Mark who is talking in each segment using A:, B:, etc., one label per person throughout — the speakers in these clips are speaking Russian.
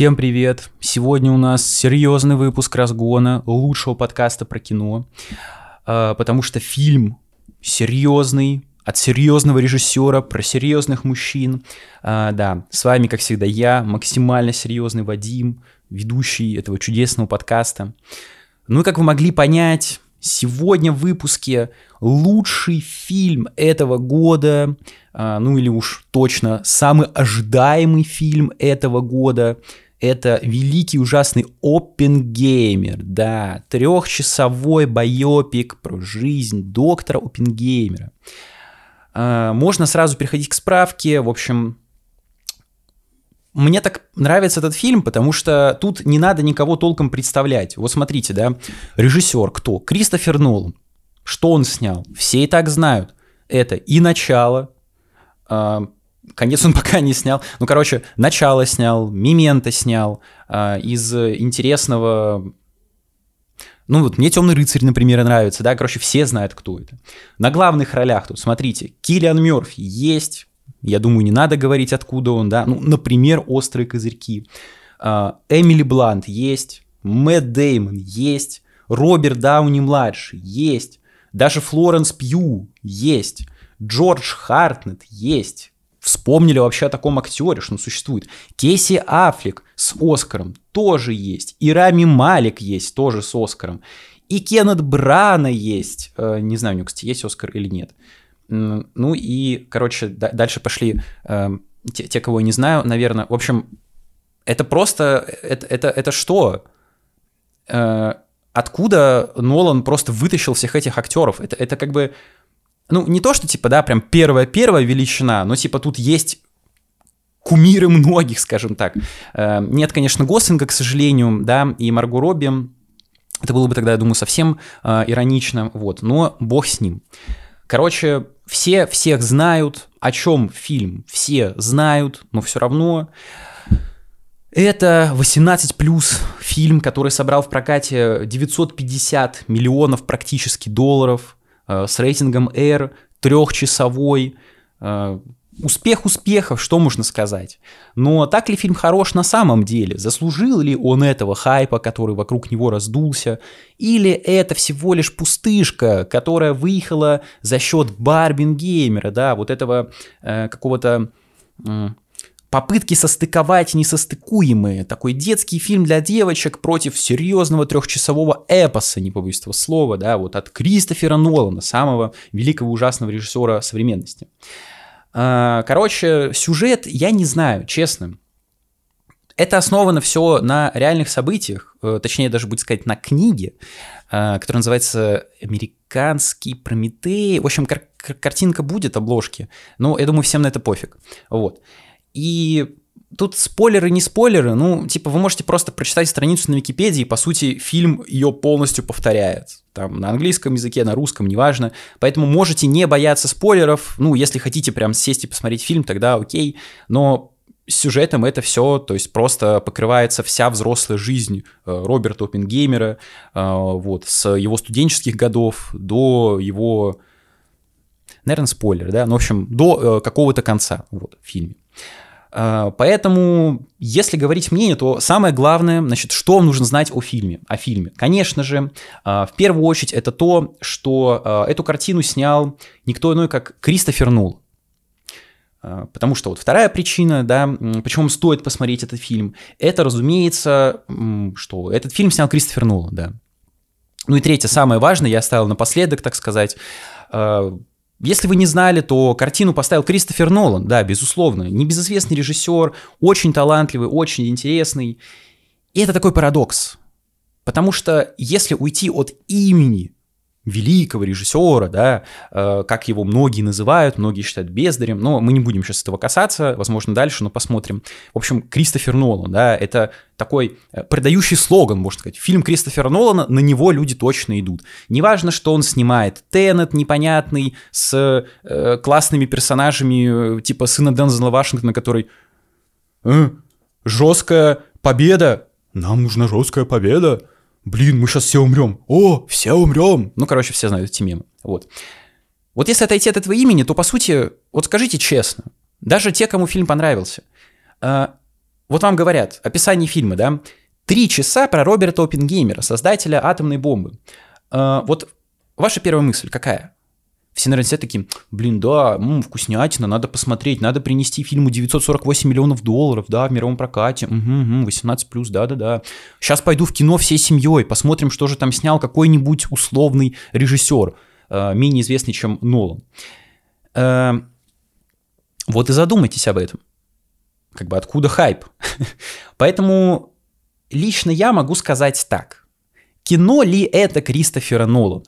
A: Всем привет! Сегодня у нас серьезный выпуск разгона лучшего подкаста про кино, а, потому что фильм серьезный, от серьезного режиссера, про серьезных мужчин. А, да, с вами, как всегда, я, максимально серьезный Вадим, ведущий этого чудесного подкаста. Ну и как вы могли понять, сегодня в выпуске лучший фильм этого года, а, ну или уж точно самый ожидаемый фильм этого года, это великий ужасный Оппенгеймер, да, трехчасовой байопик про жизнь доктора Оппенгеймера. А, можно сразу переходить к справке, в общем, мне так нравится этот фильм, потому что тут не надо никого толком представлять. Вот смотрите, да, режиссер кто? Кристофер Нолан. Что он снял? Все и так знают. Это и начало, э, конец он пока не снял. Ну, короче, начало снял, Мимента снял, э, из интересного ну вот мне Темный рыцарь, например, нравится, да, короче, все знают, кто это. На главных ролях тут, смотрите, Киллиан Мерфи есть, я думаю, не надо говорить, откуда он, да. Ну, например, «Острые козырьки». А, Эмили Блант есть, Мэтт Деймон есть, Роберт Дауни-младший есть, даже Флоренс Пью есть, Джордж Хартнет есть. Вспомнили вообще о таком актере, что он существует. Кейси Аффлек с Оскаром тоже есть. И Рами Малик есть тоже с Оскаром. И Кеннет Брана есть. Э, не знаю, у него, кстати, есть Оскар или нет. Ну и, короче, дальше пошли э, те, те, кого я не знаю, наверное. В общем, это просто, это, это, это что? Э, откуда Нолан просто вытащил всех этих актеров? Это, это как бы, ну, не то, что типа, да, прям первая-первая величина, но типа тут есть кумиры многих, скажем так. Э, нет, конечно, Гослинга, к сожалению, да, и Марго Робби. Это было бы тогда, я думаю, совсем э, иронично, вот, но бог с ним. Короче, все всех знают, о чем фильм все знают, но все равно это 18 плюс фильм, который собрал в прокате 950 миллионов практически долларов с рейтингом R, трехчасовой, э, успех успехов, что можно сказать. Но так ли фильм хорош на самом деле? Заслужил ли он этого хайпа, который вокруг него раздулся? Или это всего лишь пустышка, которая выехала за счет Барбингеймера, да, вот этого э, какого-то... Э, попытки состыковать несостыкуемые. Такой детский фильм для девочек против серьезного трехчасового эпоса, не побоюсь этого слова, да, вот от Кристофера Нолана, самого великого ужасного режиссера современности. А, короче, сюжет я не знаю, честно. Это основано все на реальных событиях, э, точнее даже будет сказать на книге, э, которая называется «Американский Прометей». В общем, кар- картинка будет, обложки, но я думаю, всем на это пофиг. Вот. И тут спойлеры, не спойлеры, ну, типа, вы можете просто прочитать страницу на Википедии, и, по сути, фильм ее полностью повторяет. Там на английском языке, на русском, неважно. Поэтому можете не бояться спойлеров. Ну, если хотите прям сесть и посмотреть фильм, тогда окей. Но сюжетом это все, то есть просто покрывается вся взрослая жизнь э, Роберта Оппенгеймера, э, вот, с его студенческих годов до его, наверное, спойлер, да, ну, в общем, до э, какого-то конца, вот, в фильме. А, поэтому, если говорить мнение, то самое главное, значит, что нужно знать о фильме, о фильме. Конечно же, а, в первую очередь это то, что а, эту картину снял никто иной, как Кристофер Нул. Потому что вот вторая причина, да, почему стоит посмотреть этот фильм, это, разумеется, что этот фильм снял Кристофер Нул, да. Ну и третье, самое важное, я оставил напоследок, так сказать, если вы не знали, то картину поставил Кристофер Нолан, да, безусловно, небезызвестный режиссер, очень талантливый, очень интересный. И это такой парадокс. Потому что если уйти от имени великого режиссера, да, э, как его многие называют, многие считают бездарем, но мы не будем сейчас этого касаться, возможно, дальше, но посмотрим. В общем, Кристофер Нолан, да, это такой э, продающий слоган, можно сказать. Фильм Кристофера Нолана, на него люди точно идут. Неважно, что он снимает. Теннет непонятный, с э, классными персонажами, э, типа сына Дензела Вашингтона, который... Э, жесткая победа! Нам нужна жесткая победа! Блин, мы сейчас все умрем, о, все умрем. Ну, короче, все знают эти мемы. Вот. Вот если отойти от этого имени, то, по сути, вот скажите честно, даже те, кому фильм понравился, э, вот вам говорят, описание фильма, да, три часа про Роберта Оппенгеймера, создателя атомной бомбы. Э, вот ваша первая мысль какая? Все, наверное, все такие, блин, да, м, вкуснятина, надо посмотреть, надо принести фильму 948 миллионов долларов, да, в мировом прокате, угу, угу, 18 плюс, да-да-да. Сейчас пойду в кино всей семьей, посмотрим, что же там снял какой-нибудь условный режиссер, э, менее известный, чем Нолан. Э, вот и задумайтесь об этом. Как бы откуда хайп? Поэтому лично я могу сказать так. Кино ли это Кристофера Нолана?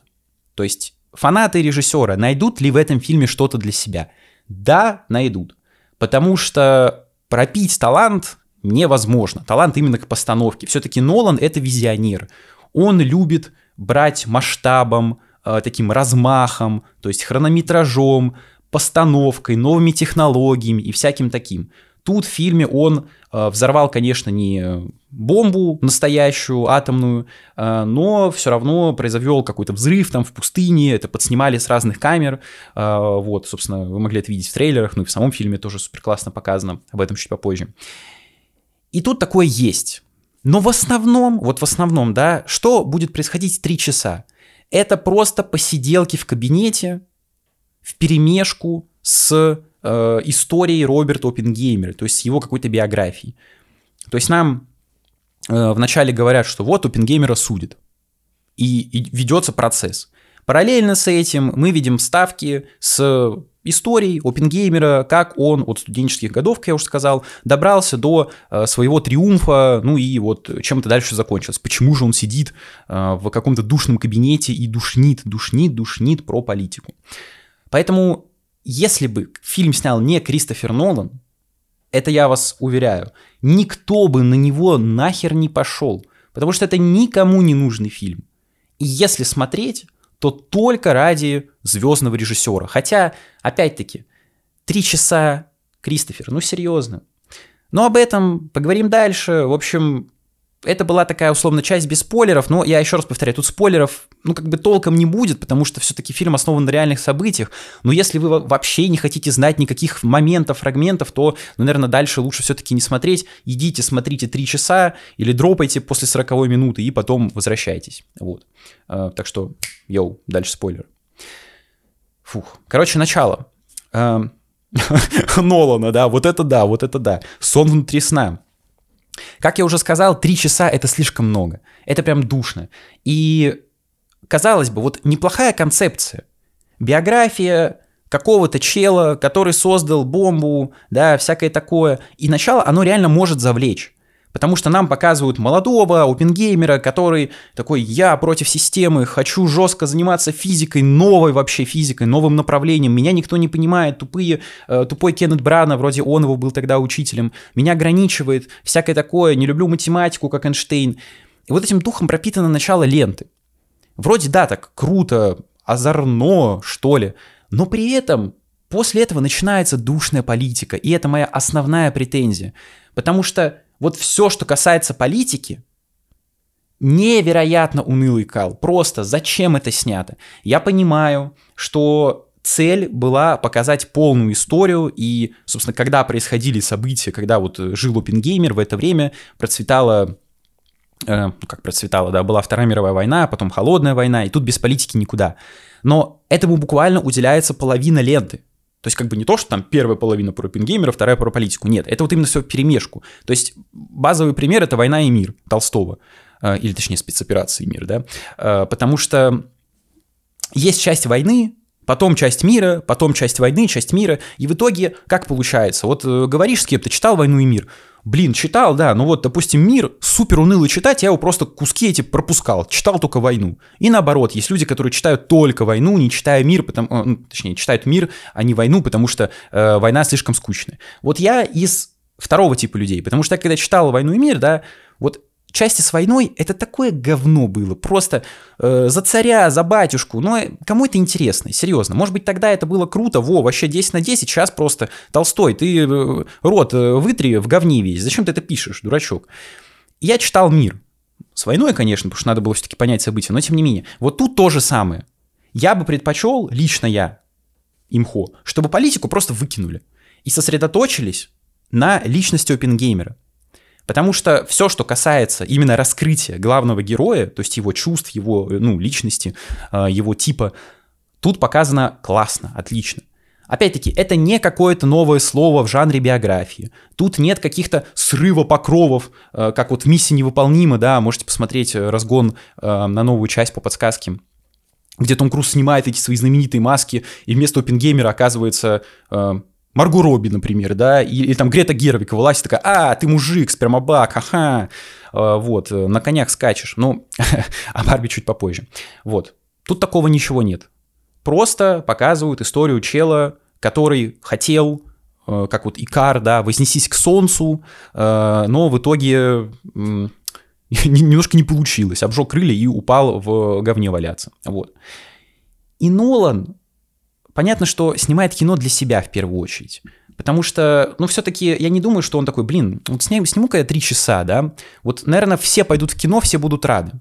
A: То есть фанаты режиссера найдут ли в этом фильме что-то для себя? Да, найдут. Потому что пропить талант невозможно. Талант именно к постановке. Все-таки Нолан это визионер. Он любит брать масштабом, э, таким размахом, то есть хронометражом, постановкой, новыми технологиями и всяким таким. Тут в фильме он э, взорвал, конечно, не бомбу настоящую, атомную, э, но все равно произвел какой-то взрыв там в пустыне, это подснимали с разных камер, э, вот, собственно, вы могли это видеть в трейлерах, ну и в самом фильме тоже супер классно показано, об этом чуть попозже. И тут такое есть. Но в основном, вот в основном, да, что будет происходить три часа? Это просто посиделки в кабинете, в перемешку с э, историей Роберта Оппенгеймера, то есть его какой-то биографией. То есть нам э, вначале говорят, что вот Оппенгеймера судят, и, и ведется процесс. Параллельно с этим мы видим ставки с историей Оппенгеймера, как он от студенческих годов, как я уже сказал, добрался до э, своего триумфа, ну и вот чем это дальше закончилось. Почему же он сидит э, в каком-то душном кабинете и душнит, душнит, душнит про политику. Поэтому если бы фильм снял не Кристофер Нолан, это я вас уверяю, никто бы на него нахер не пошел, потому что это никому не нужный фильм. И если смотреть, то только ради звездного режиссера. Хотя, опять-таки, три часа Кристофер, ну серьезно. Но об этом поговорим дальше. В общем, это была такая условно часть без спойлеров, но я еще раз повторяю, тут спойлеров ну как бы толком не будет, потому что все-таки фильм основан на реальных событиях, но если вы вообще не хотите знать никаких моментов, фрагментов, то, ну, наверное, дальше лучше все-таки не смотреть, идите, смотрите три часа или дропайте после 40 минуты и потом возвращайтесь, вот. А, так что, йоу, дальше спойлер. Фух, короче, начало. А, Нолана, да, вот это да, вот это да. Сон внутри сна. Как я уже сказал, три часа это слишком много. Это прям душно. И, казалось бы, вот неплохая концепция. Биография какого-то чела, который создал бомбу, да, всякое такое. И начало, оно реально может завлечь. Потому что нам показывают молодого опенгеймера, который такой, я против системы, хочу жестко заниматься физикой, новой вообще физикой, новым направлением. Меня никто не понимает, тупые, э, тупой Кеннет Брана, вроде он его был тогда учителем, меня ограничивает, всякое такое, не люблю математику, как Эйнштейн. И вот этим духом пропитано начало ленты. Вроде да, так круто, озорно, что ли, но при этом после этого начинается душная политика, и это моя основная претензия. Потому что вот все, что касается политики, невероятно унылый кал. Просто зачем это снято? Я понимаю, что цель была показать полную историю, и, собственно, когда происходили события, когда вот жил Опенгеймер, в это время процветала э, ну, как процветала, да, была Вторая мировая война, потом Холодная война, и тут без политики никуда. Но этому буквально уделяется половина ленты. То есть как бы не то, что там первая половина про пингеймера, вторая про политику. Нет, это вот именно все перемешку. То есть базовый пример — это «Война и мир» Толстого. Э, или точнее спецоперации «Мир», да. Э, потому что есть часть войны, потом часть мира, потом часть войны, часть мира. И в итоге как получается? Вот э, говоришь с кем-то, читал «Войну и мир», Блин, читал, да, ну вот, допустим, мир супер унылый читать, я его просто куски эти пропускал, читал только войну. И наоборот, есть люди, которые читают только войну, не читая мир, потому, э, ну, точнее, читают мир, а не войну, потому что э, война слишком скучная. Вот я из второго типа людей, потому что я когда читал «Войну и мир», да, вот части с войной это такое говно было. Просто э, за царя, за батюшку. Но кому это интересно? Серьезно. Может быть, тогда это было круто. Во, вообще 10 на 10. Сейчас просто Толстой, ты э, рот э, вытри в говне весь. Зачем ты это пишешь, дурачок? Я читал «Мир». С войной, конечно, потому что надо было все-таки понять события, но тем не менее. Вот тут то же самое. Я бы предпочел, лично я, имхо, чтобы политику просто выкинули и сосредоточились на личности опенгеймера. Потому что все, что касается именно раскрытия главного героя, то есть его чувств, его ну, личности, э, его типа, тут показано классно, отлично. Опять-таки, это не какое-то новое слово в жанре биографии. Тут нет каких-то срыва-покровов, э, как вот в «Миссии невыполнима», да, можете посмотреть э, разгон на новую часть по подсказке где Том Круз снимает эти свои знаменитые маски, и вместо Опенгеймера оказывается Марго Робби, например, да, или, или там Грета Гервик вылазит такая, а, ты мужик, спермобак, ага, а, вот, э, на конях скачешь, ну, а Барби чуть попозже, вот. Тут такого ничего нет. Просто показывают историю чела, который хотел, э, как вот Икар, да, вознесись к солнцу, э, но в итоге немножко не получилось, обжег крылья и упал в говне валяться, вот. И Нолан понятно, что снимает кино для себя в первую очередь. Потому что, ну, все-таки я не думаю, что он такой, блин, вот сниму-ка я три часа, да. Вот, наверное, все пойдут в кино, все будут рады.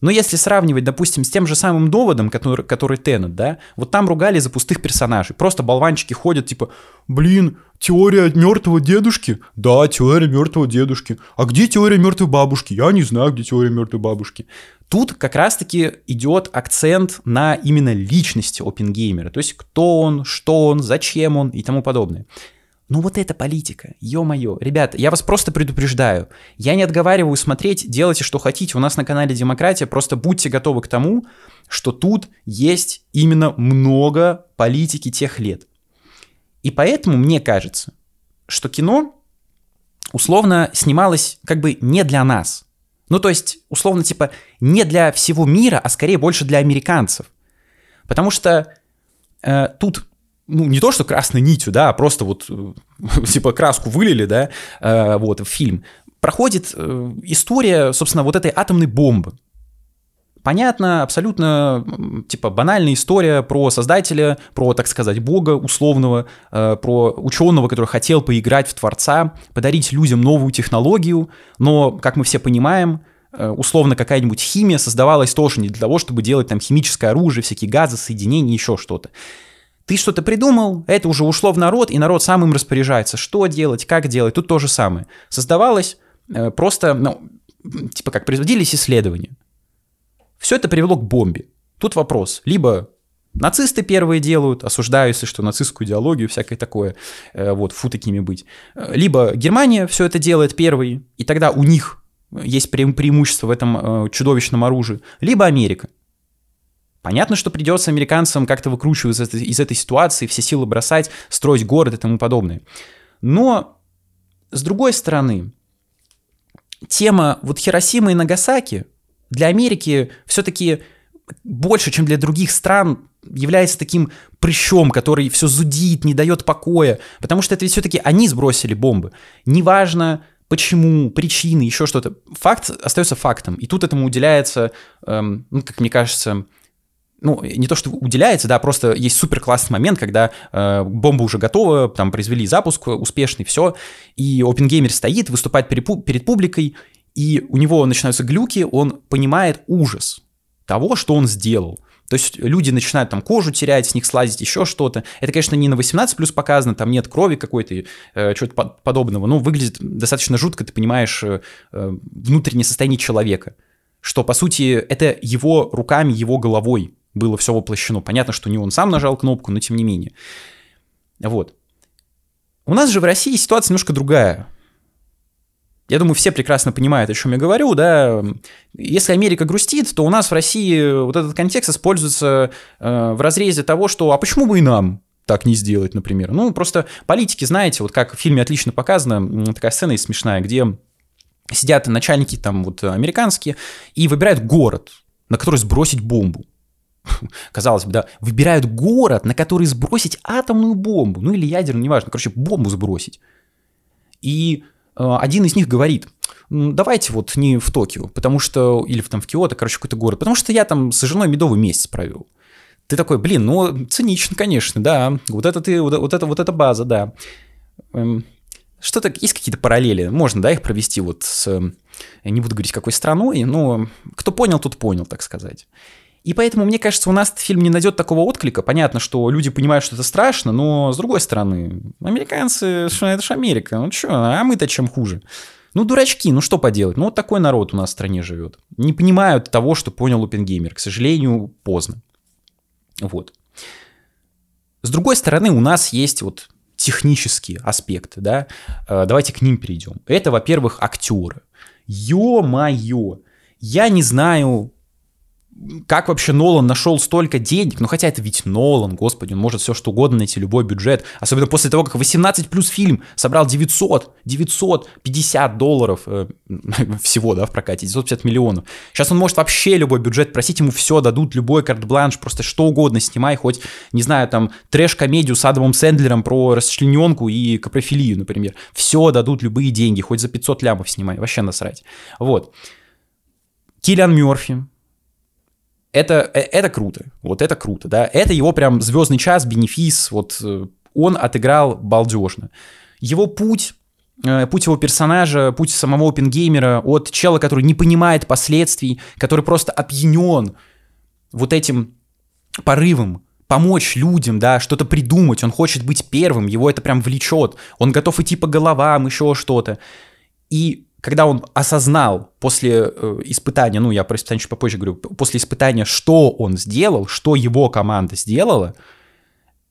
A: Но если сравнивать, допустим, с тем же самым доводом, который, который Теннет, да, вот там ругали за пустых персонажей. Просто болванчики ходят, типа, блин, теория мертвого дедушки? Да, теория мертвого дедушки. А где теория мертвой бабушки? Я не знаю, где теория мертвой бабушки. Тут как раз-таки идет акцент на именно личности опенгеймера, то есть кто он, что он, зачем он и тому подобное. Ну вот это политика, ё-моё. Ребята, я вас просто предупреждаю. Я не отговариваю смотреть, делайте, что хотите. У нас на канале Демократия. Просто будьте готовы к тому, что тут есть именно много политики тех лет. И поэтому мне кажется, что кино условно снималось как бы не для нас. Ну, то есть, условно, типа, не для всего мира, а скорее больше для американцев. Потому что э, тут ну, не то, что красной нитью, да, а просто вот, э, типа, краску вылили, да, э, вот, в фильм, проходит э, история, собственно, вот этой атомной бомбы. Понятно, абсолютно, типа, банальная история про создателя, про, так сказать, бога условного, э, про ученого, который хотел поиграть в Творца, подарить людям новую технологию, но, как мы все понимаем, э, условно какая-нибудь химия создавалась тоже не для того, чтобы делать там химическое оружие, всякие газы, соединения, еще что-то. Ты что-то придумал, это уже ушло в народ, и народ сам им распоряжается. Что делать, как делать, тут то же самое. Создавалось э, просто, ну, типа как производились исследования. Все это привело к бомбе. Тут вопрос. Либо нацисты первые делают, осуждаю, если что, нацистскую идеологию, всякое такое, э, вот, фу такими быть. Либо Германия все это делает первый, и тогда у них есть преимущество в этом э, чудовищном оружии. Либо Америка. Понятно, что придется американцам как-то выкручиваться из этой, из этой ситуации, все силы бросать, строить город и тому подобное. Но, с другой стороны, тема вот Хиросимы и Нагасаки для Америки все-таки больше, чем для других стран, является таким прыщом, который все зудит, не дает покоя, потому что это ведь все-таки они сбросили бомбы. Неважно, почему, причины, еще что-то. Факт остается фактом. И тут этому уделяется, эм, ну, как мне кажется, ну, не то, что уделяется, да, просто есть супер классный момент, когда э, бомба уже готова, там произвели запуск успешный, все, и OpenGamer стоит, выступает перед публикой, и у него начинаются глюки, он понимает ужас того, что он сделал. То есть люди начинают там кожу терять, с них слазить еще что-то. Это, конечно, не на 18 плюс показано, там нет крови какой-то, э, чего-то подобного. Но выглядит достаточно жутко, ты понимаешь э, э, внутреннее состояние человека. Что, по сути, это его руками, его головой было все воплощено. Понятно, что не он сам нажал кнопку, но тем не менее. Вот. У нас же в России ситуация немножко другая. Я думаю, все прекрасно понимают, о чем я говорю, да. Если Америка грустит, то у нас в России вот этот контекст используется э, в разрезе того, что «а почему бы и нам?» так не сделать, например. Ну, просто политики, знаете, вот как в фильме отлично показано, такая сцена есть смешная, где сидят начальники там вот американские и выбирают город, на который сбросить бомбу. казалось бы, да, выбирают город, на который сбросить атомную бомбу, ну или ядерную, неважно, короче, бомбу сбросить. И один из них говорит, давайте вот не в Токио, потому что, или там в Киото, короче, какой-то город, потому что я там с женой медовый месяц провел. Ты такой, блин, ну, цинично, конечно, да, вот это ты, вот, вот это, вот эта база, да. Эм, что-то, есть какие-то параллели, можно, да, их провести вот с, я не буду говорить, какой страной, но кто понял, тот понял, так сказать. И поэтому, мне кажется, у нас этот фильм не найдет такого отклика. Понятно, что люди понимают, что это страшно, но с другой стороны, американцы, это же Америка, ну что, а мы-то чем хуже? Ну, дурачки, ну что поделать? Ну, вот такой народ у нас в стране живет. Не понимают того, что понял Опенгеймер. К сожалению, поздно. Вот. С другой стороны, у нас есть вот технические аспекты, да, э, давайте к ним перейдем. Это, во-первых, актеры. Ё-моё, я не знаю, как вообще Нолан нашел столько денег? Ну, хотя это ведь Нолан, господи, он может все что угодно найти, любой бюджет. Особенно после того, как 18 плюс фильм собрал 900, 950 долларов э, всего, да, в прокате, 950 миллионов. Сейчас он может вообще любой бюджет просить, ему все дадут, любой карт-бланш, просто что угодно снимай, хоть, не знаю, там, трэш-комедию с Адамом Сэндлером про расчлененку и капрофилию, например. Все дадут, любые деньги, хоть за 500 лямов снимай, вообще насрать. Вот. Киллиан Мерфи, это, э, это круто, вот это круто, да, это его прям звездный час, бенефис, вот э, он отыграл балдежно. Его путь э, путь его персонажа, путь самого опенгеймера от чела, который не понимает последствий, который просто опьянен вот этим порывом помочь людям, да, что-то придумать, он хочет быть первым, его это прям влечет, он готов идти по головам, еще что-то. И когда он осознал после э, испытания, ну, я про испытание чуть попозже говорю, после испытания, что он сделал, что его команда сделала,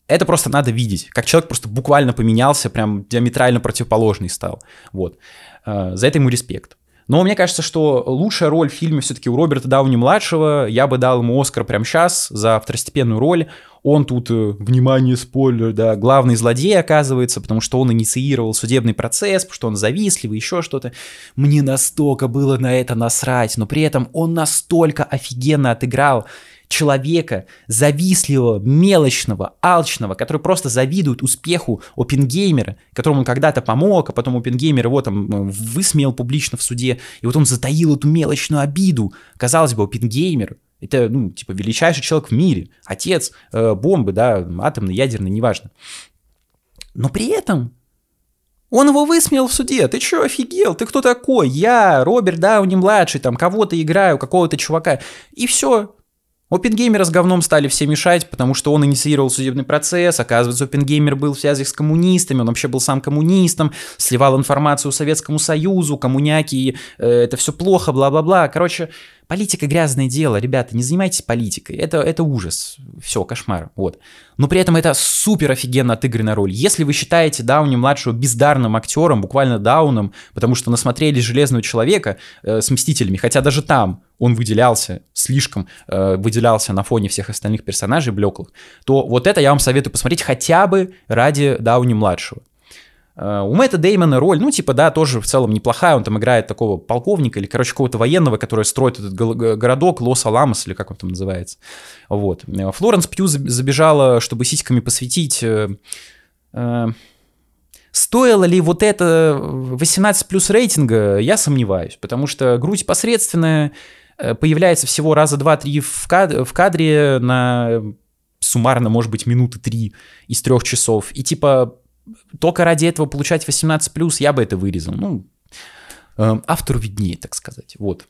A: это просто надо видеть, как человек просто буквально поменялся, прям диаметрально противоположный стал. Вот. Э, за это ему респект. Но мне кажется, что лучшая роль в фильме все-таки у Роберта Дауни-младшего. Я бы дал ему Оскар прямо сейчас за второстепенную роль. Он тут, э, внимание, спойлер, да, главный злодей оказывается, потому что он инициировал судебный процесс, потому что он завистливый, еще что-то. Мне настолько было на это насрать, но при этом он настолько офигенно отыграл человека, завистливого, мелочного, алчного, который просто завидует успеху опенгеймера, которому он когда-то помог, а потом опенгеймер его там э, высмеял публично в суде, и вот он затаил эту мелочную обиду. Казалось бы, опенгеймер, это, ну, типа, величайший человек в мире, отец э, бомбы, да, атомный, ядерный, неважно. Но при этом он его высмеял в суде. Ты чё, офигел? Ты кто такой? Я, Роберт Дауни-младший, там, кого-то играю, какого-то чувака. И все. Опенгеймера с говном стали все мешать, потому что он инициировал судебный процесс, оказывается, Опенгеймер был в связях с коммунистами, он вообще был сам коммунистом, сливал информацию Советскому Союзу, коммуняки, э, это все плохо, бла-бла-бла. Короче, Политика грязное дело, ребята, не занимайтесь политикой. Это, это ужас. Все, кошмар. Вот. Но при этом это супер офигенно отыгранная роль. Если вы считаете Дауни-младшего бездарным актером, буквально Дауном, потому что насмотрели Железного Человека э, с Мстителями, хотя даже там он выделялся, слишком э, выделялся на фоне всех остальных персонажей блеклых, то вот это я вам советую посмотреть хотя бы ради Дауни-младшего. Э, у Мэтта Деймона роль, ну, типа, да, тоже в целом неплохая, он там играет такого полковника или, короче, какого-то военного, который строит этот городок Лос-Аламос, или как он там называется. Вот. Э, Флоренс Пью забежала, чтобы сиськами посвятить... Э, стоило ли вот это 18 плюс рейтинга, я сомневаюсь, потому что грудь посредственная, появляется всего раза два-три в, кад- в кадре на суммарно, может быть, минуты три из трех часов. И типа только ради этого получать 18+, я бы это вырезал. Ну, э, автору виднее, так сказать. Вот.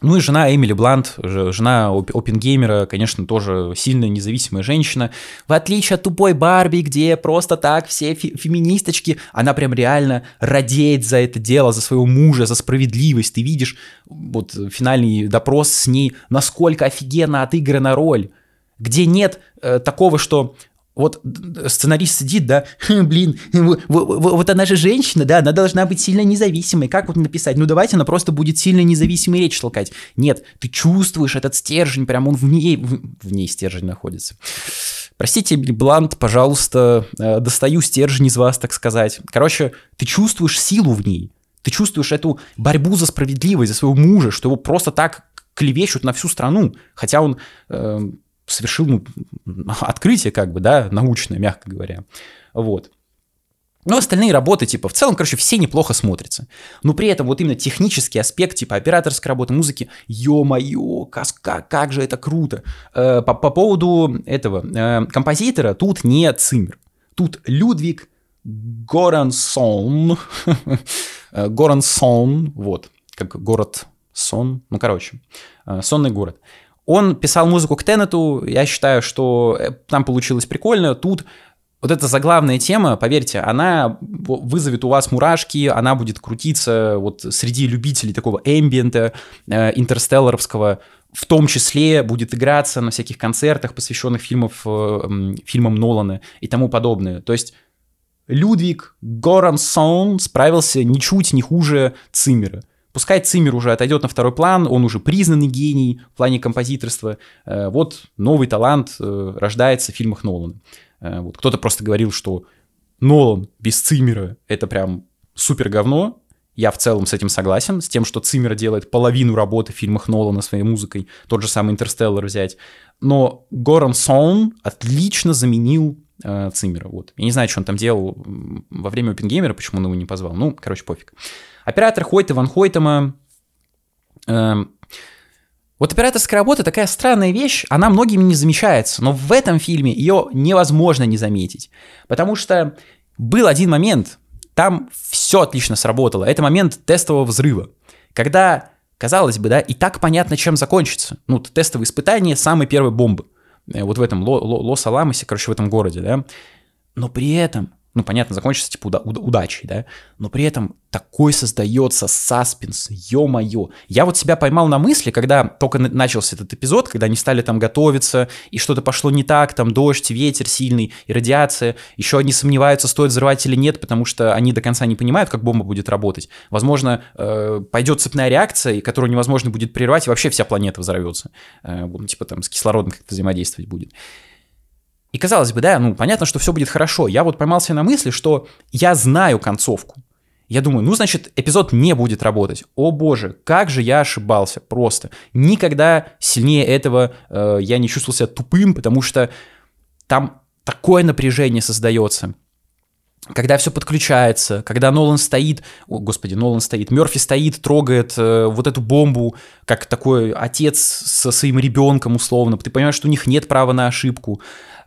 A: Ну и жена Эмили Блант, жена Опенгеймера, конечно, тоже сильная независимая женщина. В отличие от тупой Барби, где просто так все фе- феминисточки, она прям реально радеет за это дело, за своего мужа, за справедливость. Ты видишь вот финальный допрос с ней, насколько офигенно отыграна роль где нет э, такого, что вот сценарист сидит, да, блин, вот, она же женщина, да, она должна быть сильно независимой. Как вот написать? Ну давайте она просто будет сильно независимой речь толкать. Нет, ты чувствуешь этот стержень, прям он в ней, в, в ней стержень находится. Простите, Блант, пожалуйста, э, достаю стержень из вас, так сказать. Короче, ты чувствуешь силу в ней. Ты чувствуешь эту борьбу за справедливость, за своего мужа, что его просто так клевещут на всю страну, хотя он э, совершил ну, открытие, как бы, да, научное, мягко говоря. Вот. Но остальные работы, типа, в целом, короче, все неплохо смотрятся. Но при этом вот именно технический аспект, типа, операторской работы, музыки, ё-моё, как, как, же это круто. Э, по, по поводу этого э, композитора, тут не Циммер. Тут Людвиг Горансон. Горансон, вот, как город сон, ну, короче, э, сонный город. Он писал музыку к Теннету, я считаю, что э, там получилось прикольно. Тут вот эта заглавная тема, поверьте, она вызовет у вас мурашки, она будет крутиться вот среди любителей такого эмбиента э, интерстелларовского, в том числе будет играться на всяких концертах, посвященных фильмов, э, фильмам Нолана и тому подобное. То есть Людвиг Горансон справился ничуть не хуже Циммера. Пускай Циммер уже отойдет на второй план, он уже признанный гений в плане композиторства. Э, вот новый талант э, рождается в фильмах Нолана. Э, вот кто-то просто говорил, что Нолан без Циммера — это прям супер говно. Я в целом с этим согласен, с тем, что Циммер делает половину работы в фильмах Нолана своей музыкой, тот же самый «Интерстеллар» взять. Но Горан Сон отлично заменил э, Циммера. Вот. Я не знаю, что он там делал во время Опенгеймера, почему он его не позвал. Ну, короче, пофиг. Оператор Хойта Ван Хойтема э, вот операторская работа такая странная вещь, она многими не замечается, но в этом фильме ее невозможно не заметить. Потому что был один момент, там все отлично сработало. Это момент тестового взрыва. Когда, казалось бы, да, и так понятно, чем закончится. Ну, тестовое испытание самой первой бомбы. Э, вот в этом Лос-Аламосе, короче, в этом городе, да. Но при этом ну, понятно, закончится, типа, уда- уда- удачей, да, но при этом такой создается саспенс, ё-моё. Я вот себя поймал на мысли, когда только начался этот эпизод, когда они стали там готовиться, и что-то пошло не так, там дождь, ветер сильный, и радиация, еще они сомневаются, стоит взрывать или нет, потому что они до конца не понимают, как бомба будет работать. Возможно, э, пойдет цепная реакция, которую невозможно будет прервать, и вообще вся планета взорвется. Э, ну, типа там с кислородом как-то взаимодействовать будет. И казалось бы, да, ну понятно, что все будет хорошо. Я вот поймался на мысли, что я знаю концовку. Я думаю, ну, значит, эпизод не будет работать. О боже, как же я ошибался, просто. Никогда сильнее этого э, я не чувствовал себя тупым, потому что там такое напряжение создается. Когда все подключается, когда Нолан стоит, о, господи, Нолан стоит, Мерфи стоит, трогает э, вот эту бомбу, как такой отец со своим ребенком условно, ты понимаешь, что у них нет права на ошибку.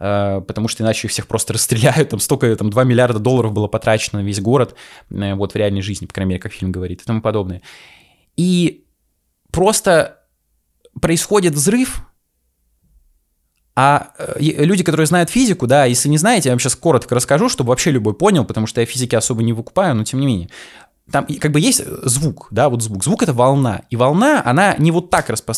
A: Э, потому что иначе их всех просто расстреляют, там столько, там 2 миллиарда долларов было потрачено на весь город, э, вот в реальной жизни, по крайней мере, как фильм говорит, и тому подобное. И просто происходит взрыв, а э, люди, которые знают физику, да, если не знаете, я вам сейчас коротко расскажу, чтобы вообще любой понял, потому что я физики особо не выкупаю, но тем не менее. Там как бы есть звук, да, вот звук. Звук — это волна. И волна, она не вот так распро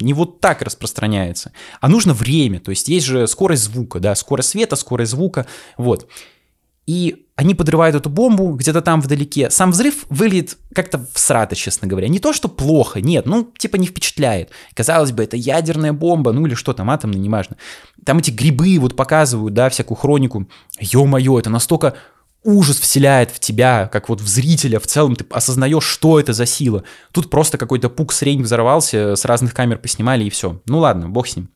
A: не вот так распространяется, а нужно время, то есть есть же скорость звука, да, скорость света, скорость звука, вот. И они подрывают эту бомбу где-то там вдалеке. Сам взрыв выглядит как-то всрато, честно говоря. Не то, что плохо, нет, ну, типа не впечатляет. Казалось бы, это ядерная бомба, ну или что там, атомная, неважно. Там эти грибы вот показывают, да, всякую хронику. Ё-моё, это настолько ужас вселяет в тебя, как вот в зрителя в целом, ты осознаешь, что это за сила. Тут просто какой-то пук средний взорвался, с разных камер поснимали и все. Ну ладно, бог с ним.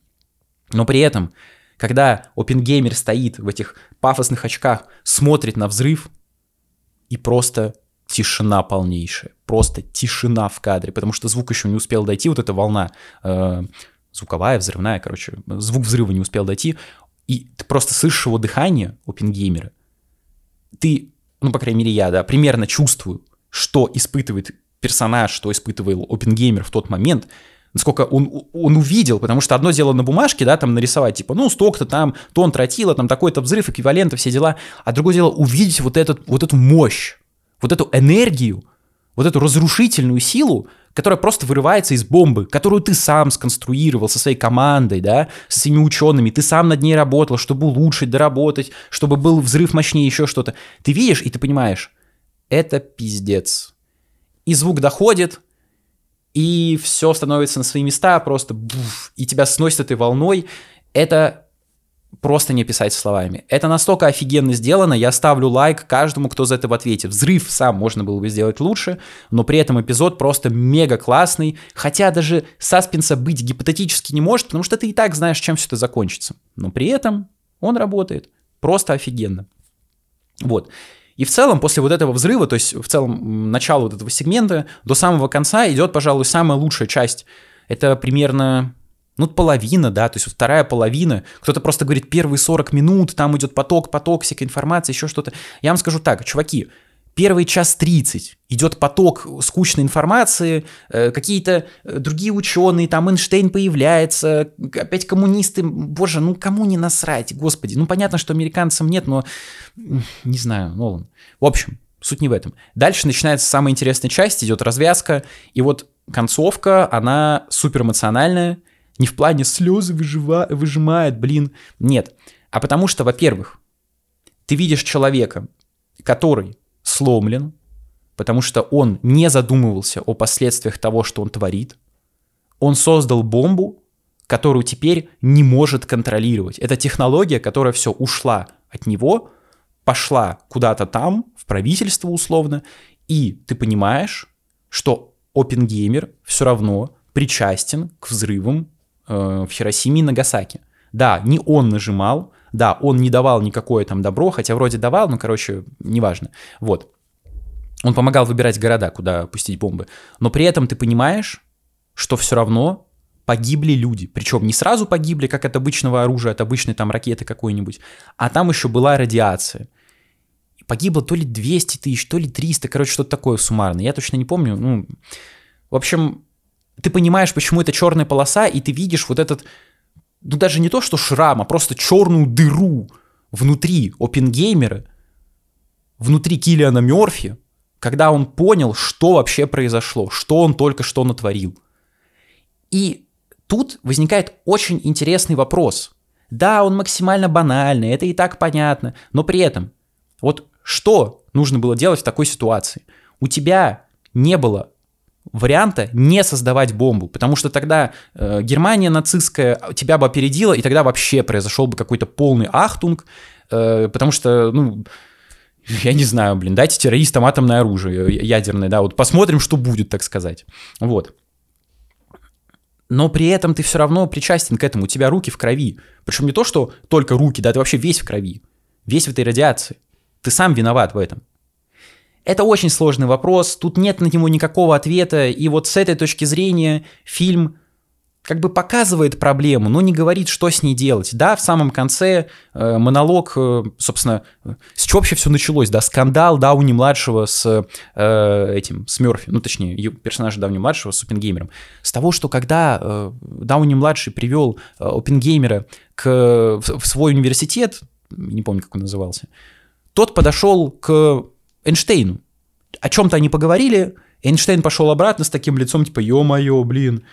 A: Но при этом, когда опенгеймер стоит в этих пафосных очках, смотрит на взрыв, и просто тишина полнейшая, просто тишина в кадре, потому что звук еще не успел дойти, вот эта волна э, звуковая, взрывная, короче, звук взрыва не успел дойти, и ты просто слышишь его дыхание, опенгеймера, ты, ну, по крайней мере, я, да, примерно чувствую, что испытывает персонаж, что испытывал опенгеймер в тот момент, насколько он, он увидел, потому что одно дело на бумажке, да, там нарисовать, типа, ну, столько-то там, тон тротила, там такой-то взрыв, эквиваленты, все дела, а другое дело увидеть вот, этот, вот эту мощь, вот эту энергию, вот эту разрушительную силу, которая просто вырывается из бомбы, которую ты сам сконструировал со своей командой, да, со своими учеными, ты сам над ней работал, чтобы улучшить, доработать, чтобы был взрыв мощнее, еще что-то. Ты видишь и ты понимаешь, это пиздец. И звук доходит, и все становится на свои места, просто буф, и тебя сносит этой волной. Это просто не описать словами. Это настолько офигенно сделано, я ставлю лайк каждому, кто за это ответит. Взрыв сам можно было бы сделать лучше, но при этом эпизод просто мега классный, хотя даже саспенса быть гипотетически не может, потому что ты и так знаешь, чем все это закончится. Но при этом он работает просто офигенно. Вот. И в целом, после вот этого взрыва, то есть в целом начало вот этого сегмента, до самого конца идет, пожалуй, самая лучшая часть. Это примерно ну, половина, да, то есть вторая половина. Кто-то просто говорит, первые 40 минут, там идет поток, поток, всякой информации, еще что-то. Я вам скажу так, чуваки, первый час 30 идет поток скучной информации, э, какие-то э, другие ученые, там Эйнштейн появляется, опять коммунисты, боже, ну кому не насрать, господи, ну понятно, что американцам нет, но не знаю, ну в общем, суть не в этом. Дальше начинается самая интересная часть, идет развязка, и вот концовка, она супер эмоциональная, не в плане слезы выжива, выжимает, блин, нет, а потому что, во-первых, ты видишь человека, который сломлен, потому что он не задумывался о последствиях того, что он творит. Он создал бомбу, которую теперь не может контролировать. Это технология, которая все ушла от него, пошла куда-то там, в правительство условно, и ты понимаешь, что Опенгеймер все равно причастен к взрывам э, в Хиросиме и Нагасаки. Да, не он нажимал, да, он не давал никакое там добро, хотя вроде давал, но, короче, неважно. Вот. Он помогал выбирать города, куда пустить бомбы. Но при этом ты понимаешь, что все равно погибли люди. Причем не сразу погибли, как от обычного оружия, от обычной там ракеты какой-нибудь, а там еще была радиация. Погибло то ли 200 тысяч, то ли 300, короче, что-то такое суммарное. Я точно не помню. Ну, в общем, ты понимаешь, почему это черная полоса, и ты видишь вот этот ну даже не то, что шрам, а просто черную дыру внутри Опенгеймера, внутри Киллиана Мерфи, когда он понял, что вообще произошло, что он только что натворил. И тут возникает очень интересный вопрос. Да, он максимально банальный, это и так понятно, но при этом, вот что нужно было делать в такой ситуации? У тебя не было варианта не создавать бомбу, потому что тогда э, Германия нацистская тебя бы опередила, и тогда вообще произошел бы какой-то полный ахтунг, э, потому что, ну, я не знаю, блин, дайте террористам атомное оружие ядерное, да, вот посмотрим, что будет, так сказать. Вот. Но при этом ты все равно причастен к этому, у тебя руки в крови. Причем не то, что только руки, да, ты вообще весь в крови, весь в этой радиации. Ты сам виноват в этом. Это очень сложный вопрос, тут нет на него никакого ответа, и вот с этой точки зрения фильм как бы показывает проблему, но не говорит, что с ней делать. Да, в самом конце э, монолог, э, собственно, с чего вообще все началось, да, скандал Дауни-младшего с э, этим, с Мёрфи, ну, точнее, персонажа Дауни-младшего с Опенгеймером. С того, что когда э, Дауни-младший привел э, Опенгеймера к, в, в свой университет, не помню, как он назывался, тот подошел к Эйнштейну. О чем-то они поговорили, Эйнштейн пошел обратно с таким лицом, типа, ё-моё, блин.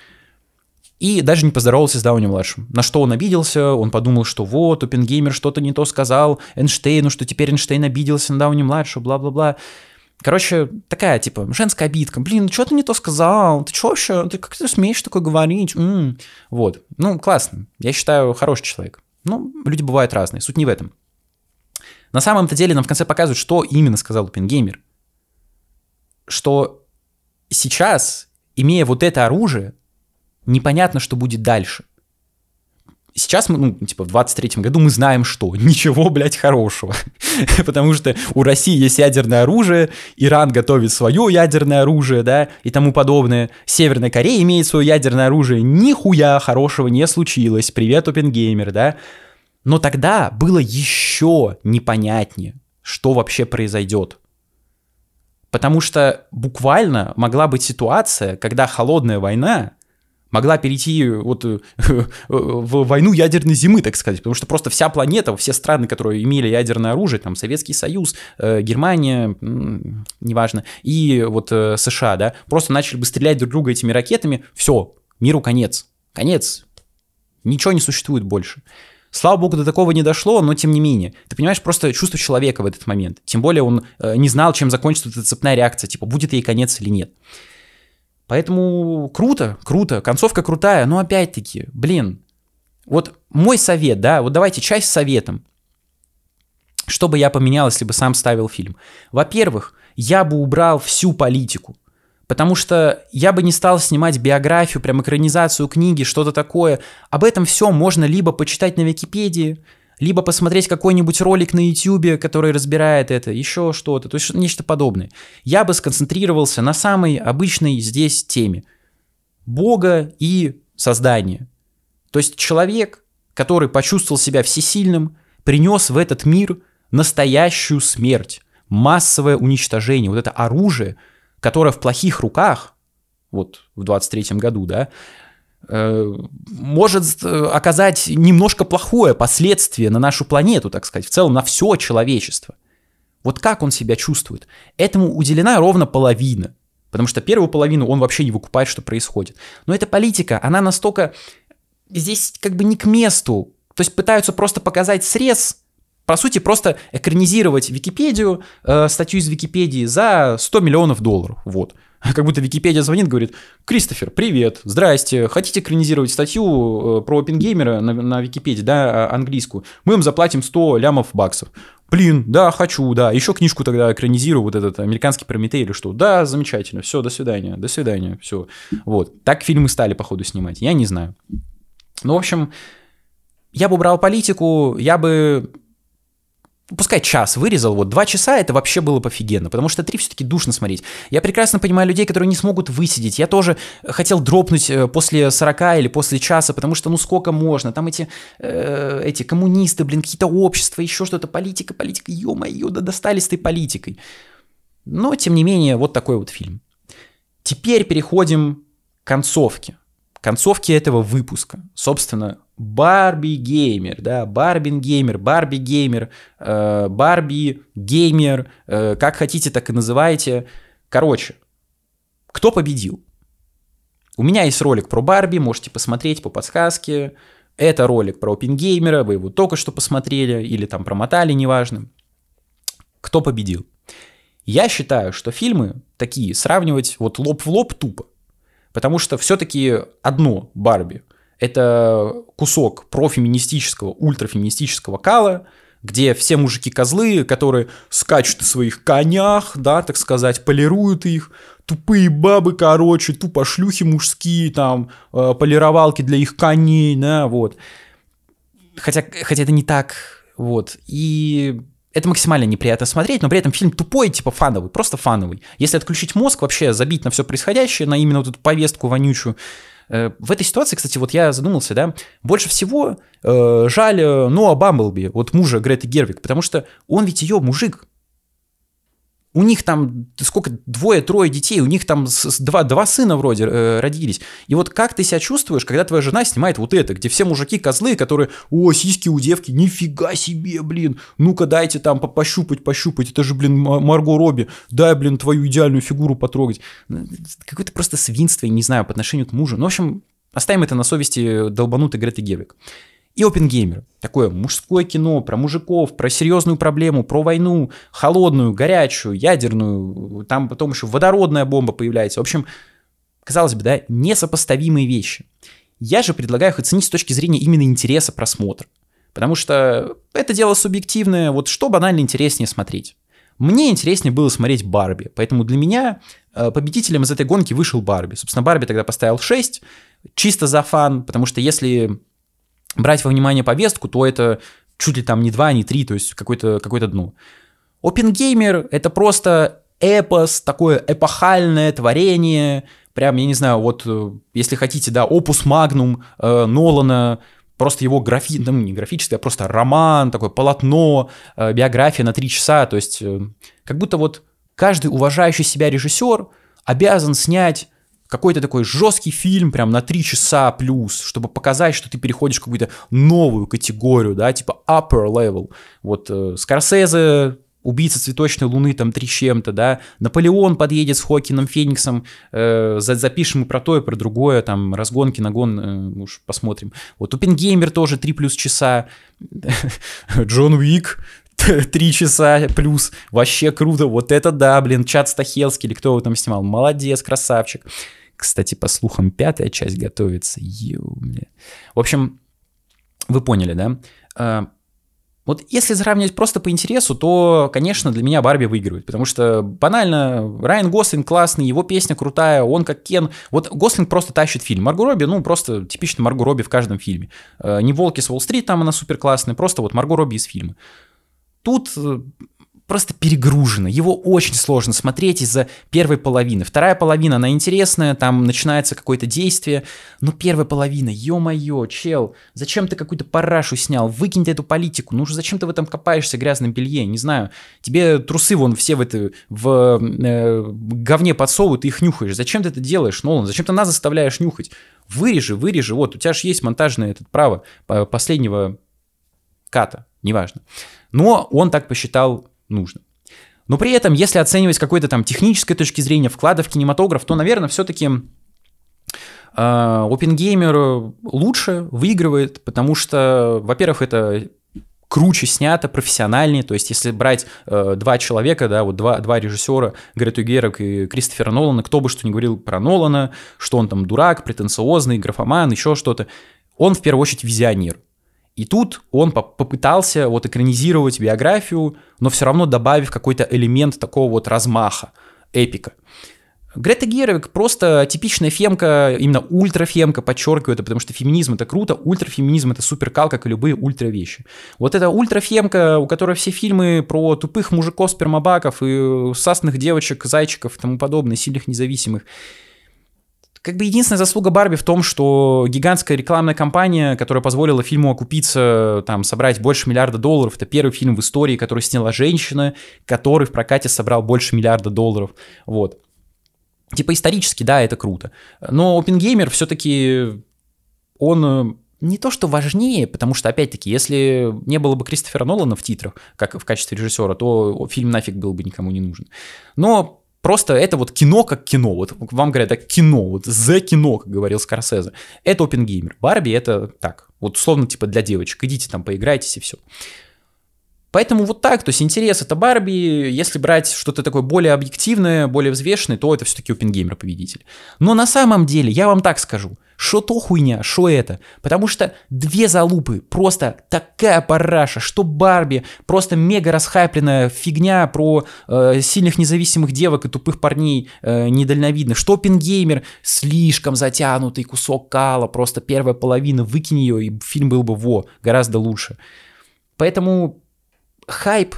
A: И даже не поздоровался с Дауни-младшим. На что он обиделся, он подумал, что вот, Опенгеймер что-то не то сказал Эйнштейну, что теперь Эйнштейн обиделся на Дауни-младшего, бла-бла-бла. Короче, такая, типа, женская обидка. Блин, что ты не то сказал? Ты что вообще? Ты как ты смеешь такое говорить? М-м. Вот. Ну, классно. Я считаю, хороший человек. Ну, люди бывают разные. Суть не в этом. На самом-то деле нам в конце показывают, что именно сказал Опенгеймер. Что сейчас, имея вот это оружие, непонятно, что будет дальше. Сейчас мы, ну, типа, в 23-м году мы знаем, что ничего, блядь, хорошего. Потому что у России есть ядерное оружие, Иран готовит свое ядерное оружие, да, и тому подобное. Северная Корея имеет свое ядерное оружие. Нихуя хорошего не случилось. Привет, Опенгеймер, да. Но тогда было еще непонятнее, что вообще произойдет. Потому что буквально могла быть ситуация, когда холодная война могла перейти вот в войну ядерной зимы, так сказать, потому что просто вся планета, все страны, которые имели ядерное оружие, там Советский Союз, э, Германия, неважно, и вот э, США, да, просто начали бы стрелять друг друга этими ракетами, все, миру конец, конец, ничего не существует больше. Слава богу, до такого не дошло, но тем не менее. Ты понимаешь просто чувство человека в этот момент. Тем более он э, не знал, чем закончится эта цепная реакция, типа, будет ей конец или нет. Поэтому круто, круто, концовка крутая, но опять-таки, блин, вот мой совет, да, вот давайте часть советом. Что бы я поменял, если бы сам ставил фильм? Во-первых, я бы убрал всю политику. Потому что я бы не стал снимать биографию, прям экранизацию книги, что-то такое. Об этом все можно либо почитать на Википедии, либо посмотреть какой-нибудь ролик на YouTube, который разбирает это, еще что-то, то есть нечто подобное. Я бы сконцентрировался на самой обычной здесь теме. Бога и создания. То есть человек, который почувствовал себя всесильным, принес в этот мир настоящую смерть массовое уничтожение, вот это оружие, которое в плохих руках, вот в 23-м году, да, э, может э, оказать немножко плохое последствие на нашу планету, так сказать, в целом на все человечество. Вот как он себя чувствует? Этому уделена ровно половина. Потому что первую половину он вообще не выкупает, что происходит. Но эта политика, она настолько здесь как бы не к месту. То есть пытаются просто показать срез, по сути, просто экранизировать Википедию, э, статью из Википедии за 100 миллионов долларов. Вот. Как будто Википедия звонит, говорит, Кристофер, привет, здрасте, хотите экранизировать статью э, про опенгеймера на, на Википедии, да, а, английскую? Мы вам заплатим 100 лямов баксов. Блин, да, хочу, да. Еще книжку тогда экранизирую, вот этот американский Прометей или что. Да, замечательно. Все, до свидания, до свидания, все. Вот. Так фильмы стали, походу, снимать. Я не знаю. Ну, в общем, я бы убрал политику, я бы пускай час вырезал, вот два часа это вообще было пофигенно, потому что три все-таки душно смотреть. Я прекрасно понимаю людей, которые не смогут высидеть. Я тоже хотел дропнуть э, после 40 или после часа, потому что ну сколько можно, там эти, э, эти коммунисты, блин, какие-то общества, еще что-то, политика, политика, ё-моё, да достали с этой политикой. Но, тем не менее, вот такой вот фильм. Теперь переходим к концовке концовке этого выпуска. Собственно, Барби геймер, да, Барбин геймер, Барби геймер, э, Барби геймер, э, как хотите, так и называйте. Короче, кто победил? У меня есть ролик про Барби, можете посмотреть по подсказке. Это ролик про Опенгеймера, вы его только что посмотрели или там промотали, неважно. Кто победил? Я считаю, что фильмы такие сравнивать вот лоб в лоб тупо. Потому что все-таки одно Барби — это кусок профеминистического, ультрафеминистического кала, где все мужики козлы, которые скачут в своих конях, да, так сказать, полируют их, тупые бабы, короче, тупо шлюхи мужские, там, э, полировалки для их коней, да, вот. Хотя, хотя это не так, вот. И это максимально неприятно смотреть, но при этом фильм тупой, типа фановый, просто фановый. Если отключить мозг, вообще забить на все происходящее, на именно вот эту повестку вонючую, э, в этой ситуации, кстати, вот я задумался, да, больше всего э, жаль э, Ноа Бамблби, вот мужа Греты Гервик, потому что он ведь ее мужик, у них там сколько, двое-трое детей, у них там два, два сына вроде э, родились. И вот как ты себя чувствуешь, когда твоя жена снимает вот это, где все мужики козлы, которые, о, сиськи у девки, нифига себе, блин, ну-ка дайте там пощупать, пощупать, это же, блин, Марго Робби, дай, блин, твою идеальную фигуру потрогать. Ну, какое-то просто свинство, я не знаю, по отношению к мужу. Ну, в общем, оставим это на совести долбанутой Греты Гевик и Опенгеймер. Такое мужское кино про мужиков, про серьезную проблему, про войну, холодную, горячую, ядерную, там потом еще водородная бомба появляется. В общем, казалось бы, да, несопоставимые вещи. Я же предлагаю их оценить с точки зрения именно интереса просмотра. Потому что это дело субъективное, вот что банально интереснее смотреть. Мне интереснее было смотреть Барби, поэтому для меня э, победителем из этой гонки вышел Барби. Собственно, Барби тогда поставил 6, чисто за фан, потому что если брать во внимание повестку, то это чуть ли там не два, не три, то есть какое-то какое дно. Опенгеймер — это просто эпос, такое эпохальное творение, прям, я не знаю, вот, э, если хотите, да, опус магнум э, Нолана, просто его графи... ну, не графическое, а просто роман, такое полотно, э, биография на три часа, то есть э, как будто вот каждый уважающий себя режиссер обязан снять какой-то такой жесткий фильм, прям на 3 часа плюс, чтобы показать, что ты переходишь в какую-то новую категорию, да, типа upper level. Вот э, Скорсезе, Убийца цветочной луны, там три чем-то, да, Наполеон подъедет с Хокином Фениксом, э, запишем и про то, и про другое, там, разгонки, нагон, э, уж посмотрим. Вот Опенгеймер тоже 3 плюс часа, Джон Уик, три часа плюс, вообще круто, вот это да, блин, Чат Стахелский или кто его там снимал, молодец, красавчик. Кстати, по слухам, пятая часть готовится. Ё, бля. В общем, вы поняли, да? А, вот если сравнивать просто по интересу, то, конечно, для меня Барби выигрывает, потому что банально Райан Гослинг классный, его песня крутая, он как Кен. Вот Гослинг просто тащит фильм. Марго Робби, ну, просто типично Марго Робби в каждом фильме. А, не «Волки с Уолл-стрит», там она супер классная, просто вот Марго Робби из фильма. Тут просто перегружено. Его очень сложно смотреть из-за первой половины. Вторая половина, она интересная, там начинается какое-то действие, но первая половина, ё-моё, чел, зачем ты какую-то парашу снял? Выкинь эту политику, ну зачем ты в этом копаешься грязном белье? Не знаю, тебе трусы вон все в, это, в э, говне подсовывают, ты их нюхаешь. Зачем ты это делаешь, Нолан? Зачем ты нас заставляешь нюхать? Вырежи, вырежи, вот, у тебя же есть монтажное этот право последнего ката, неважно. Но он так посчитал нужно. Но при этом, если оценивать с какой-то там технической точки зрения вклада в кинематограф, то, наверное, все-таки OpenGamer лучше выигрывает, потому что, во-первых, это круче снято, профессиональнее. То есть, если брать э, два человека, да, вот два, два режиссера, Грету Герок и Кристофера Нолана, кто бы что ни говорил про Нолана, что он там дурак, претенциозный, графоман, еще что-то, он в первую очередь визионер. И тут он попытался вот экранизировать биографию, но все равно добавив какой-то элемент такого вот размаха, эпика. Грета Гервик просто типичная фемка, именно ультрафемка, подчеркиваю это, потому что феминизм это круто, ультрафеминизм это суперкал, как и любые ультра вещи. Вот эта ультрафемка, у которой все фильмы про тупых мужиков, спермобаков и сасных девочек, зайчиков и тому подобное, сильных независимых, как бы единственная заслуга Барби в том, что гигантская рекламная кампания, которая позволила фильму окупиться, там, собрать больше миллиарда долларов, это первый фильм в истории, который сняла женщина, который в прокате собрал больше миллиарда долларов, вот. Типа исторически, да, это круто. Но Опенгеймер все-таки, он э, не то что важнее, потому что, опять-таки, если не было бы Кристофера Нолана в титрах, как в качестве режиссера, то фильм нафиг был бы никому не нужен. Но Просто это вот кино как кино. Вот вам говорят, так кино, вот за кино, как говорил Скорсезе. Это опенгеймер. Барби это так. Вот условно типа для девочек. Идите там поиграйтесь и все. Поэтому вот так, то есть интерес это Барби, если брать что-то такое более объективное, более взвешенное, то это все-таки опенгеймер победитель. Но на самом деле, я вам так скажу, что то хуйня, что это. Потому что две залупы, просто такая параша, что Барби, просто мега расхайпленная фигня про э, сильных независимых девок и тупых парней э, недальновидных, что Опенгеймер, слишком затянутый кусок кала, просто первая половина, выкинь ее, и фильм был бы во, гораздо лучше. Поэтому хайп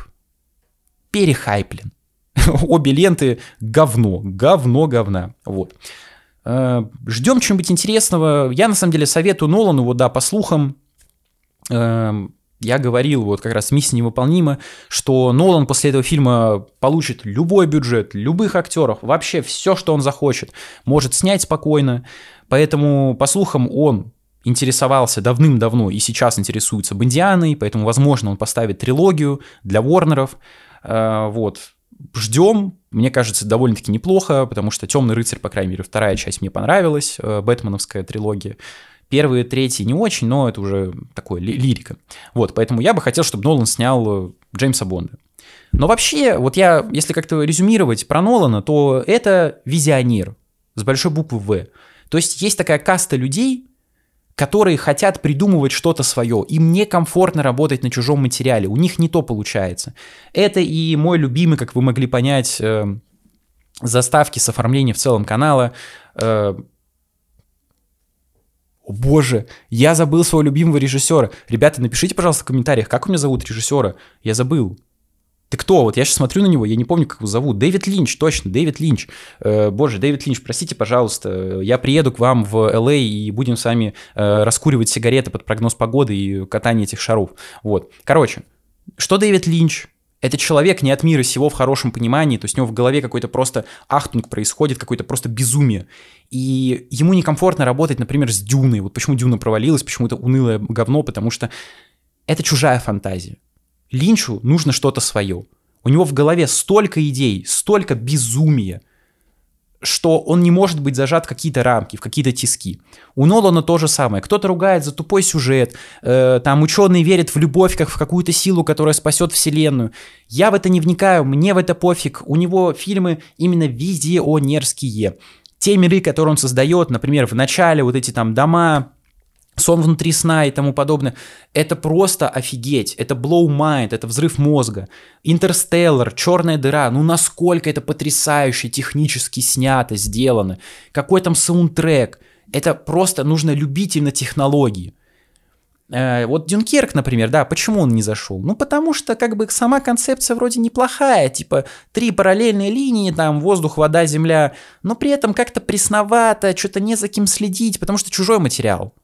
A: перехайплен. Обе ленты говно, говно говна. Вот. Э, Ждем чего-нибудь интересного. Я, на самом деле, советую Нолану, вот да, по слухам, эм, я говорил, вот как раз «Миссия невыполнима», что Нолан после этого фильма получит любой бюджет, любых актеров, вообще все, что он захочет, может снять спокойно. Поэтому, по слухам, он интересовался давным-давно и сейчас интересуется Бондианой, поэтому, возможно, он поставит трилогию для Warner'ов. Э, вот. Ждем. Мне кажется, довольно-таки неплохо, потому что Темный рыцарь, по крайней мере, вторая часть мне понравилась, э, Бэтменовская трилогия. Первые, третьи не очень, но это уже такое ли- лирика. Вот, поэтому я бы хотел, чтобы Нолан снял э, Джеймса Бонда. Но вообще, вот я, если как-то резюмировать про Нолана, то это визионер с большой буквы «В». То есть есть такая каста людей, которые хотят придумывать что-то свое. Им некомфортно работать на чужом материале, у них не то получается. Это и мой любимый, как вы могли понять, э, заставки с оформлением в целом канала. Э, о боже, я забыл своего любимого режиссера. Ребята, напишите, пожалуйста, в комментариях, как у меня зовут режиссера. Я забыл. Ты кто? Вот я сейчас смотрю на него, я не помню, как его зовут. Дэвид Линч, точно, Дэвид Линч. Э, боже, Дэвид Линч, простите, пожалуйста, я приеду к вам в LA и будем с вами э, раскуривать сигареты под прогноз погоды и катание этих шаров. Вот. Короче, что Дэвид Линч? Это человек не от мира сего в хорошем понимании, то есть у него в голове какой-то просто ахтунг происходит, какое-то просто безумие. И ему некомфортно работать, например, с Дюной. Вот почему Дюна провалилась, почему это унылое говно, потому что это чужая фантазия. Линчу нужно что-то свое. У него в голове столько идей, столько безумия, что он не может быть зажат в какие-то рамки, в какие-то тиски. У Нолана то же самое. Кто-то ругает за тупой сюжет, э, там ученые верят в любовь как в какую-то силу, которая спасет вселенную. Я в это не вникаю, мне в это пофиг. У него фильмы именно визионерские. Те миры, которые он создает, например, в начале вот эти там дома, сон внутри сна и тому подобное. Это просто офигеть, это blow mind, это взрыв мозга. Интерстеллар, черная дыра, ну насколько это потрясающе технически снято, сделано. Какой там саундтрек. Это просто нужно любить именно технологии. Э, вот Дюнкерк, например, да, почему он не зашел? Ну, потому что как бы сама концепция вроде неплохая, типа три параллельные линии, там воздух, вода, земля, но при этом как-то пресновато, что-то не за кем следить, потому что чужой материал.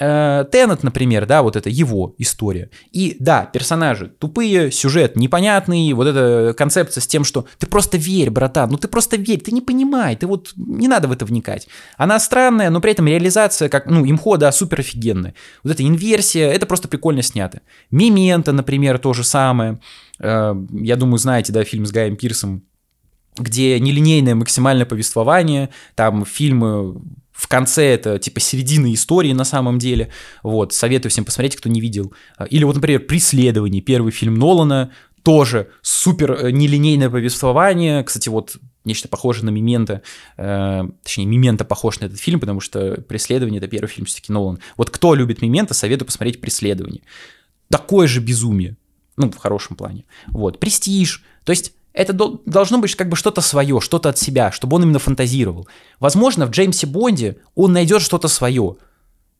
A: Э, Теннет, например, да, вот это его история. И да, персонажи тупые, сюжет непонятный, вот эта концепция с тем, что ты просто верь, братан, ну ты просто верь, ты не понимай, ты вот не надо в это вникать. Она странная, но при этом реализация, как, ну, имхо, да, супер офигенная. Вот эта инверсия, это просто прикольно снято. Мимента, например, то же самое. Э, я думаю, знаете, да, фильм с Гаем Пирсом, где нелинейное максимальное повествование, там фильмы в конце это типа середина истории на самом деле. Вот, советую всем посмотреть, кто не видел. Или вот, например, «Преследование», первый фильм Нолана, тоже супер э, нелинейное повествование. Кстати, вот нечто похожее на «Мемента», э, точнее, «Мемента» похож на этот фильм, потому что «Преследование» — это первый фильм все-таки Нолан. Вот кто любит «Мемента», советую посмотреть «Преследование». Такое же безумие, ну, в хорошем плане. Вот, «Престиж», то есть это должно быть как бы что-то свое, что-то от себя, чтобы он именно фантазировал. Возможно, в Джеймсе Бонде он найдет что-то свое.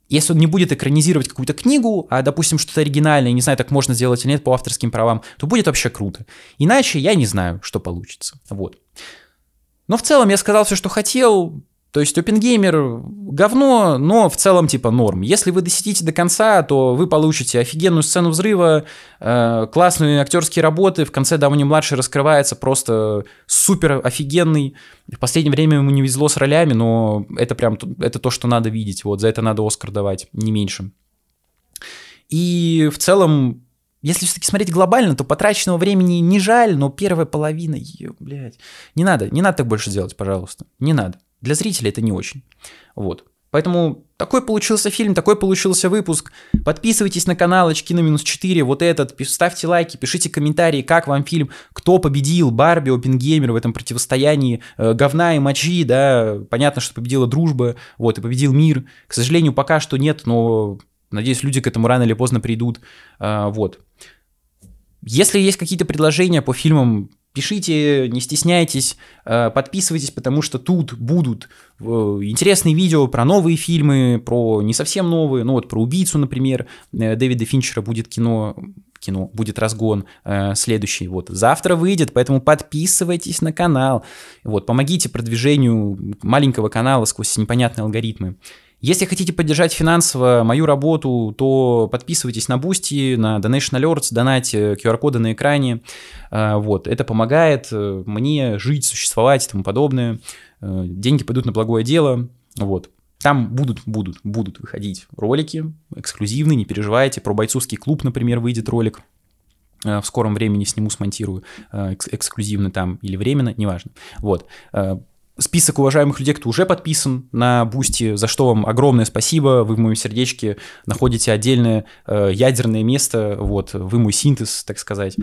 A: Если он не будет экранизировать какую-то книгу, а, допустим, что-то оригинальное, не знаю, так можно сделать или нет по авторским правам, то будет вообще круто. Иначе я не знаю, что получится. Вот. Но в целом я сказал все, что хотел. То есть OpenGamer говно, но в целом типа норм. Если вы досидите до конца, то вы получите офигенную сцену взрыва, э, классные актерские работы. В конце Дауни-младший раскрывается просто супер офигенный. В последнее время ему не везло с ролями, но это прям это то, что надо видеть. Вот за это надо Оскар давать, не меньше. И в целом если все-таки смотреть глобально, то потраченного времени не жаль, но первая половина, ё, блядь, не надо, не надо так больше делать, пожалуйста, не надо. Для зрителя это не очень. Вот. Поэтому такой получился фильм, такой получился выпуск. Подписывайтесь на канал Очки на минус 4, вот этот, ставьте лайки, пишите комментарии, как вам фильм, кто победил, Барби, Опенгеймер в этом противостоянии, э, говна и мочи, да, понятно, что победила дружба, вот, и победил мир. К сожалению, пока что нет, но надеюсь, люди к этому рано или поздно придут, э, вот. Если есть какие-то предложения по фильмам, Пишите, не стесняйтесь, э, подписывайтесь, потому что тут будут э, интересные видео про новые фильмы, про не совсем новые, ну вот про «Убийцу», например, э, Дэвида Финчера будет кино, кино, будет разгон следующий, вот, завтра выйдет, поэтому подписывайтесь на канал, вот, помогите продвижению маленького канала сквозь непонятные алгоритмы. Если хотите поддержать финансово мою работу, то подписывайтесь на Boosty, на Donation Alerts, донайте QR-коды на экране. А, вот, это помогает э, мне жить, существовать и тому подобное. Э, деньги пойдут на благое дело. Вот. Там будут, будут, будут выходить ролики эксклюзивные, не переживайте. Про бойцовский клуб, например, выйдет ролик э, в скором времени сниму, смонтирую эксклюзивно там или временно, неважно. Вот список уважаемых людей, кто уже подписан на Boosty, за что вам огромное спасибо. Вы в моем сердечке находите отдельное э, ядерное место, вот, вы мой синтез, так сказать.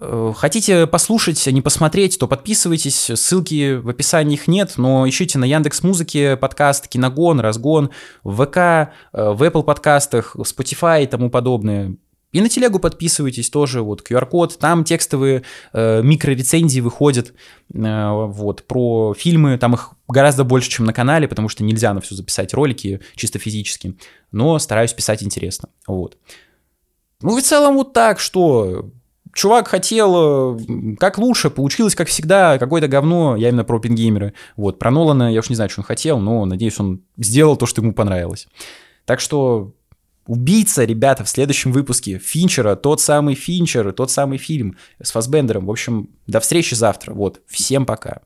A: Э, хотите послушать, а не посмотреть, то подписывайтесь. Ссылки в описании их нет, но ищите на Яндекс Музыке подкаст Киногон, Разгон, в ВК, э, в Apple подкастах, Spotify и тому подобное. И на телегу подписывайтесь тоже, вот QR-код, там текстовые э, микрорецензии выходят э, вот, про фильмы, там их гораздо больше, чем на канале, потому что нельзя на все записать ролики чисто физически, но стараюсь писать интересно, вот. Ну и в целом вот так, что чувак хотел э, как лучше, получилось как всегда, какое-то говно, я именно про пингеймеры, вот, про Нолана я уж не знаю, что он хотел, но надеюсь, он сделал то, что ему понравилось. Так что Убийца, ребята, в следующем выпуске Финчера, тот самый Финчер, тот самый фильм с Фасбендером. В общем, до встречи завтра. Вот, всем пока.